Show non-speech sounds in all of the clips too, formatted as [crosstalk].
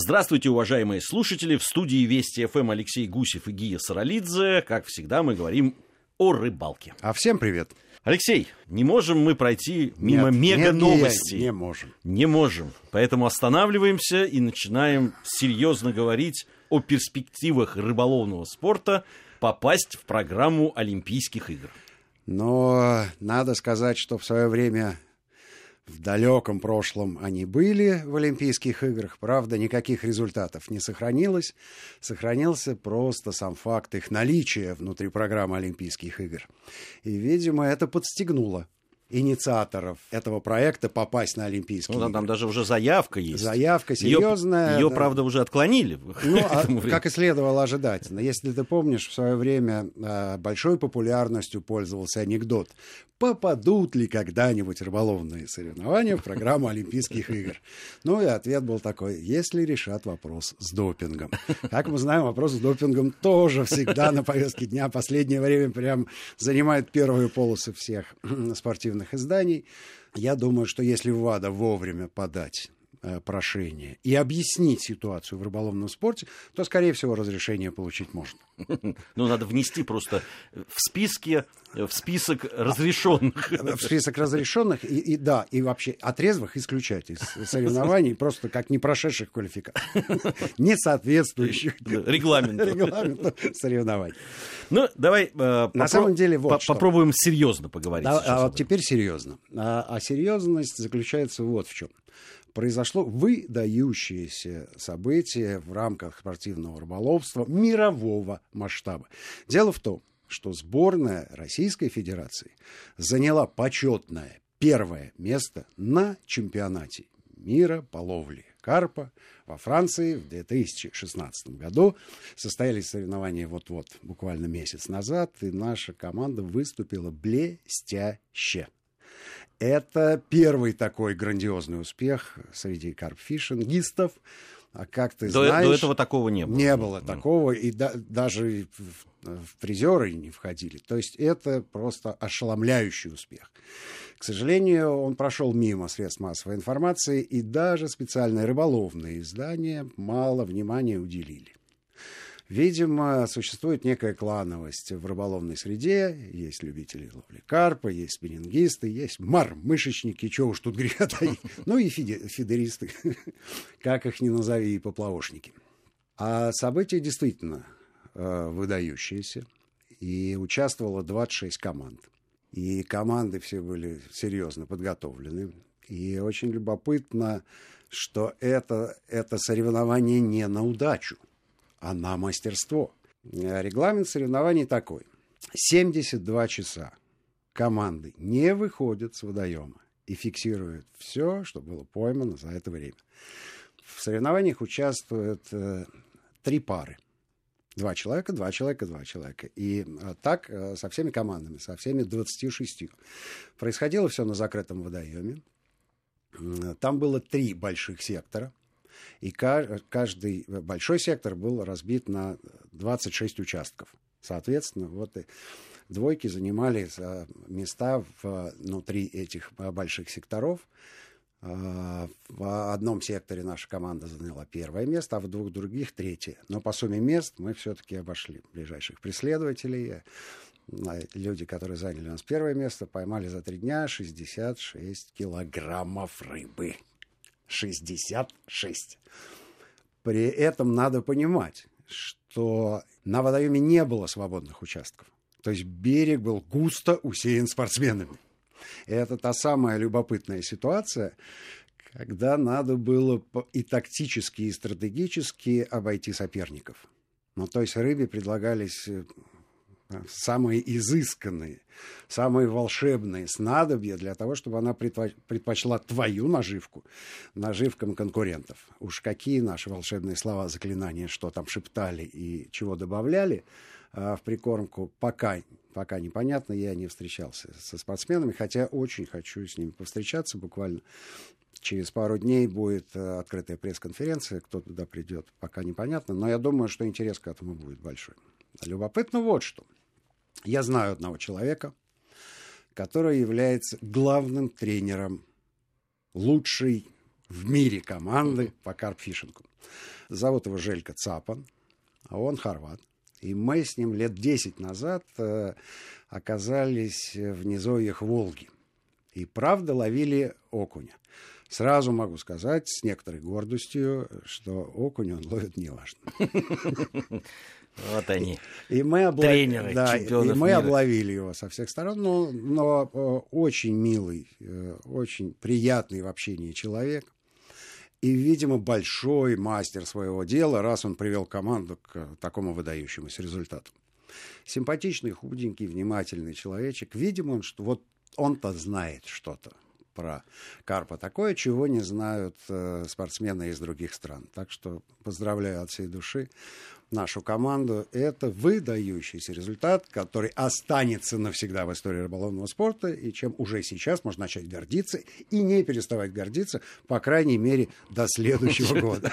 Здравствуйте, уважаемые слушатели. В студии Вести ФМ Алексей Гусев и Гия Саралидзе. Как всегда, мы говорим о рыбалке. А всем привет. Алексей, не можем мы пройти мимо мега-новостей. Не, не можем. Не можем. Поэтому останавливаемся и начинаем серьезно говорить о перспективах рыболовного спорта попасть в программу Олимпийских игр. Но надо сказать, что в свое время в далеком прошлом они были в Олимпийских играх, правда, никаких результатов не сохранилось. Сохранился просто сам факт их наличия внутри программы Олимпийских игр. И, видимо, это подстегнуло инициаторов этого проекта попасть на Олимпийские ну, игры. Там даже уже заявка есть. Заявка серьезная. Ее, ее да. правда, уже отклонили. Ну, а, [laughs] как и следовало ожидать. Но если ты помнишь, в свое время а, большой популярностью пользовался анекдот. Попадут ли когда-нибудь рыболовные соревнования в программу Олимпийских игр? Ну и ответ был такой, если решат вопрос с допингом. Как мы знаем, вопрос с допингом тоже всегда на повестке дня. Последнее время прям занимает первые полосы всех спортивных спортивных изданий. Я думаю, что если ВАДА вовремя подать прошение и объяснить ситуацию в рыболовном спорте, то, скорее всего, разрешение получить можно. [laughs] Ну, надо внести просто в списке, в список разрешенных. [laughs] В список разрешенных, и, и да, и вообще отрезвых исключать из соревнований, просто как не прошедших квалификаций, [laughs] не соответствующих регламенту. регламенту соревнований. Ну, давай э, на самом деле вот попробуем серьезно поговорить. Да, а вот теперь серьезно. А, а серьезность заключается вот в чем произошло выдающееся событие в рамках спортивного рыболовства мирового масштаба. Дело в том, что сборная Российской Федерации заняла почетное первое место на чемпионате мира по ловле карпа во Франции в 2016 году. Состоялись соревнования вот-вот, буквально месяц назад, и наша команда выступила блестяще. Это первый такой грандиозный успех среди карпфишингистов. А как ты до, знаешь... До этого такого не было. Не было такого, и да, даже в, в призеры не входили. То есть это просто ошеломляющий успех. К сожалению, он прошел мимо средств массовой информации, и даже специальные рыболовные издания мало внимания уделили. Видимо, существует некая клановость в рыболовной среде. Есть любители ловли карпа, есть спиннингисты, есть мармышечники, чего уж тут греха [laughs] Ну и фидеристы, [laughs] как их ни назови, и поплавошники. А событие действительно э, выдающееся. И участвовало 26 команд. И команды все были серьезно подготовлены. И очень любопытно, что это, это соревнование не на удачу а на мастерство. Регламент соревнований такой. 72 часа команды не выходят с водоема и фиксируют все, что было поймано за это время. В соревнованиях участвуют э, три пары. Два человека, два человека, два человека. И э, так э, со всеми командами, со всеми 26. Происходило все на закрытом водоеме. Там было три больших сектора. И каждый большой сектор был разбит на 26 участков. Соответственно, вот и двойки занимали э, места внутри этих э, больших секторов. Э, в одном секторе наша команда заняла первое место, а в двух других третье. Но по сумме мест мы все-таки обошли ближайших преследователей. Люди, которые заняли у нас первое место, поймали за три дня 66 килограммов рыбы. 66. При этом надо понимать, что на водоеме не было свободных участков. То есть берег был густо усеян спортсменами. И это та самая любопытная ситуация, когда надо было и тактически, и стратегически обойти соперников. Ну, то есть рыбе предлагались э, самые изысканные, самые волшебные снадобья для того, чтобы она предпочла твою наживку наживкам конкурентов. Уж какие наши волшебные слова, заклинания, что там шептали и чего добавляли а, в прикормку, пока, пока непонятно. Я не встречался со спортсменами, хотя очень хочу с ними повстречаться буквально Через пару дней будет э, открытая пресс-конференция, кто туда придет, пока непонятно, но я думаю, что интерес к этому будет большой. Любопытно вот что. Я знаю одного человека, который является главным тренером лучшей в мире команды по карпфишингу. Зовут его Желька Цапан, а он хорват. И мы с ним лет 10 назад э, оказались в низовьях Волги. И правда ловили окуня. Сразу могу сказать с некоторой гордостью, что окунь он ловит неважно. [laughs] Вот они. И мы, облов... Тренеры, да, и мы мира. обловили его со всех сторон, но, но э, очень милый, э, очень приятный в общении человек. И, видимо, большой мастер своего дела, раз он привел команду к такому выдающемуся результату. Симпатичный, худенький, внимательный человечек. Видимо, он, что вот он-то знает что-то про карпа такое, чего не знают э, спортсмены из других стран. Так что поздравляю от всей души нашу команду. Это выдающийся результат, который останется навсегда в истории рыболовного спорта, и чем уже сейчас можно начать гордиться и не переставать гордиться, по крайней мере, до следующего [laughs] года.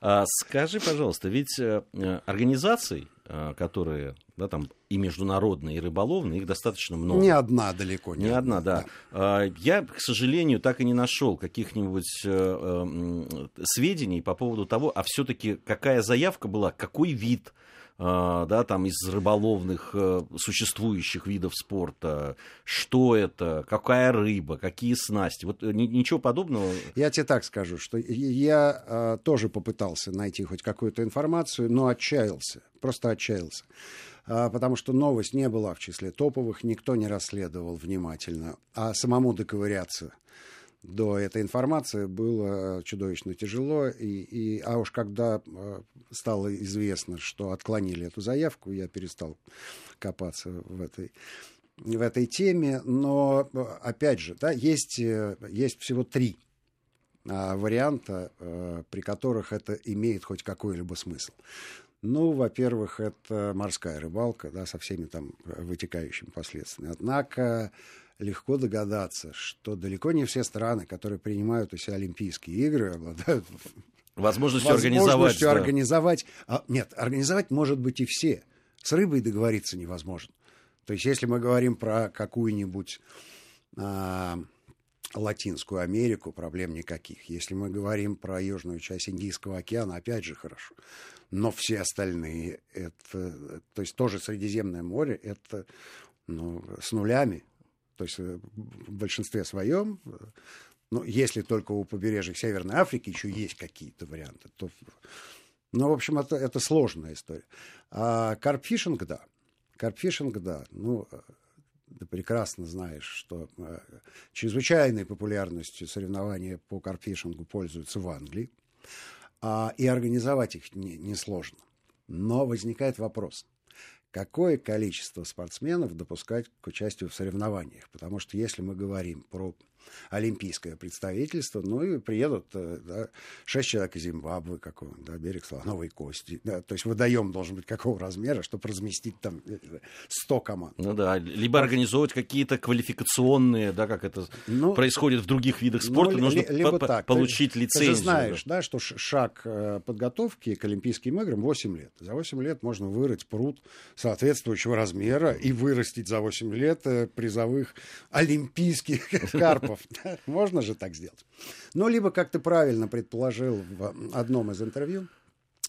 А скажи, пожалуйста, ведь э, организаций, э, которые да, там и международные, и рыболовные, их достаточно много. Не одна далеко. Не, не одна, да. да. Я, к сожалению, так и не нашел каких-нибудь э, сведений по поводу того, а все-таки какая заявка была, какой вид да, там из рыболовных существующих видов спорта, что это, какая рыба, какие снасти, вот ничего подобного. Я тебе так скажу, что я тоже попытался найти хоть какую-то информацию, но отчаялся, просто отчаялся. Потому что новость не была в числе топовых, никто не расследовал внимательно, а самому доковыряться до этой информации было чудовищно тяжело. И, и, а уж когда стало известно, что отклонили эту заявку, я перестал копаться в этой, в этой теме. Но, опять же, да, есть, есть всего три варианта, при которых это имеет хоть какой-либо смысл. Ну, во-первых, это морская рыбалка, да, со всеми там вытекающими последствиями. Однако легко догадаться, что далеко не все страны, которые принимают у себя Олимпийские игры, обладают возможностью, возможностью организовать. организовать да. а, нет, организовать может быть и все. С рыбой договориться невозможно. То есть, если мы говорим про какую-нибудь а, Латинскую Америку, проблем никаких. Если мы говорим про южную часть Индийского океана, опять же хорошо но все остальные, это, то есть тоже Средиземное море, это ну, с нулями. То есть э, в большинстве своем, ну, если только у побережья Северной Африки еще есть какие-то варианты, то... Ну, в общем, это, это сложная история. А карпфишинг, да. Карпфишинг, да. Ну, ты прекрасно знаешь, что э, чрезвычайной популярностью соревнования по карпфишингу пользуются в Англии а, и организовать их несложно. Не Но возникает вопрос, какое количество спортсменов допускать к участию в соревнованиях? Потому что если мы говорим про олимпийское представительство, ну и приедут э, да, шесть человек из Зимбабве, какого да, берег Слоновой Кости. Да, то есть водоем должен быть какого размера, чтобы разместить там 100 команд. Ну да, либо организовывать какие-то квалификационные, да, как это ну, происходит в других видах спорта, ну, нужно либо по так. получить ты, лицензию. Ты же знаешь, да. да, что шаг э, подготовки к Олимпийским играм 8 лет. За 8 лет можно вырыть пруд соответствующего размера и вырастить за 8 лет э, призовых олимпийских [laughs] карпов Андропов. [laughs] Можно же так сделать. Ну, либо, как ты правильно предположил в одном из интервью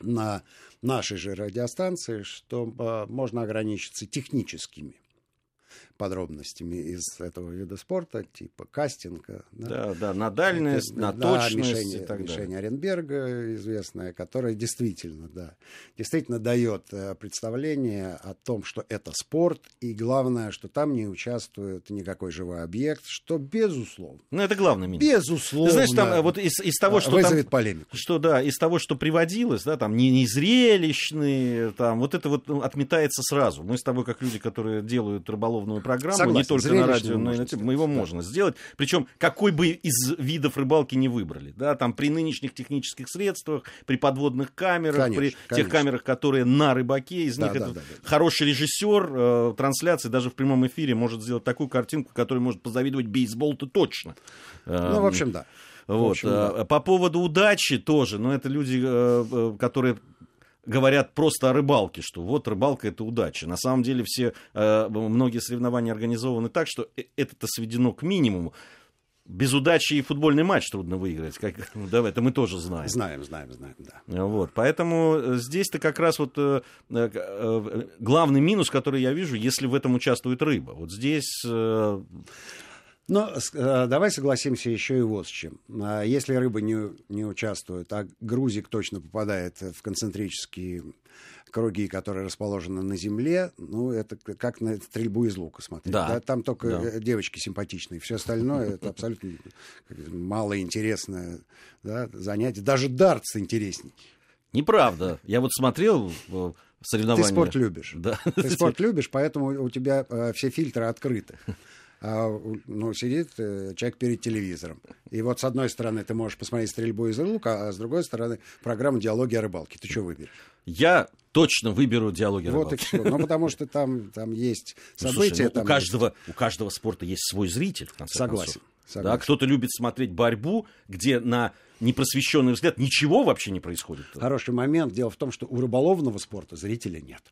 на нашей же радиостанции, что э, можно ограничиться техническими подробностями из этого вида спорта, типа кастинга. Да, да, да на дальность, на да, точность мишень, и так мишень далее. Оренберга известная, которая действительно, да, действительно дает э, представление о том, что это спорт, и главное, что там не участвует никакой живой объект, что безусловно. Ну, это главный минус. Безусловно. Ты знаешь, там э, вот из, из того, что вызовет там, полемику. Что, да, из того, что приводилось, да, там, не, не зрелищные, там, вот это вот ну, отметается сразу. Мы с тобой, как люди, которые делают рыболовную программу, Согласен, не только на радио, но и на мы его да. можно сделать. Причем какой бы из видов рыбалки не выбрали, да, там при нынешних технических средствах, при подводных камерах, конечно, при конечно. тех камерах, которые на рыбаке, из да, них да, это да, да, хороший режиссер э, трансляции даже в прямом эфире может сделать такую картинку, которой может позавидовать бейсбол-то точно. Ну, в общем, да. Вот. общем, да. Э, по поводу удачи тоже, но это люди, э, э, которые говорят просто о рыбалке, что вот рыбалка это удача. На самом деле все, э, многие соревнования организованы так, что э, это-то сведено к минимуму. без удачи и футбольный матч трудно выиграть. Как, [laughs] давай, это мы тоже знаем. Знаем, знаем, знаем, да. Вот, поэтому э, здесь-то как раз вот э, э, главный минус, который я вижу, если в этом участвует рыба. Вот здесь... Э... Но э, давай согласимся еще и вот с чем. А если рыба не, не участвует, а грузик точно попадает в концентрические круги, которые расположены на земле, ну, это как на стрельбу из лука смотреть. Да. Да, там только да. девочки симпатичные. Все остальное это абсолютно малоинтересное да, занятие. Даже дартс интересней. Неправда. Я вот смотрел э, соревнования. Ты спорт любишь. Да. Ты спорт любишь, поэтому у тебя э, все фильтры открыты а, ну, сидит э, человек перед телевизором. И вот с одной стороны ты можешь посмотреть стрельбу из лука, а с другой стороны программа «Диалоги о рыбалке». Ты что выберешь? Я точно выберу диалоги Вот и все. Ну, потому что там, там есть события. Ну, слушай, ну, у, каждого, есть... у каждого спорта есть свой зритель, в конце Согласен. концов. Согласен. Да, кто-то любит смотреть борьбу, где на непросвещенный взгляд ничего вообще не происходит. Хороший момент. Дело в том, что у рыболовного спорта зрителя нет.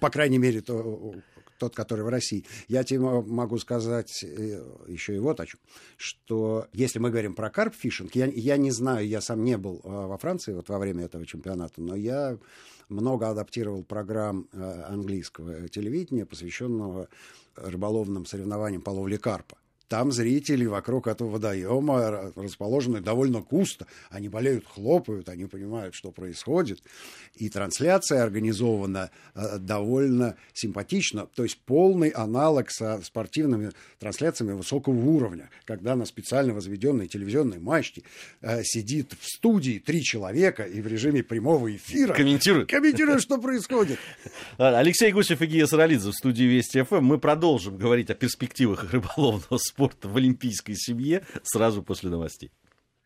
По крайней мере, то, тот, который в России. Я тебе могу сказать э, еще и вот о чем, что если мы говорим про карпфишинг, я, я не знаю, я сам не был а, во Франции вот во время этого чемпионата, но я много адаптировал программ э, английского телевидения, посвященного рыболовным соревнованиям по ловле карпа. Там зрители вокруг этого водоема расположены довольно густо. Они болеют, хлопают, они понимают, что происходит. И трансляция организована э, довольно симпатично. То есть полный аналог со спортивными трансляциями высокого уровня, когда на специально возведенной телевизионной мачте э, сидит в студии три человека и в режиме прямого эфира комментирует, комментирует что происходит. [laughs] Алексей Гусев и Гия Саралидзе в студии Вести ФМ. Мы продолжим говорить о перспективах рыболовного спорта спорта в олимпийской семье сразу после новостей.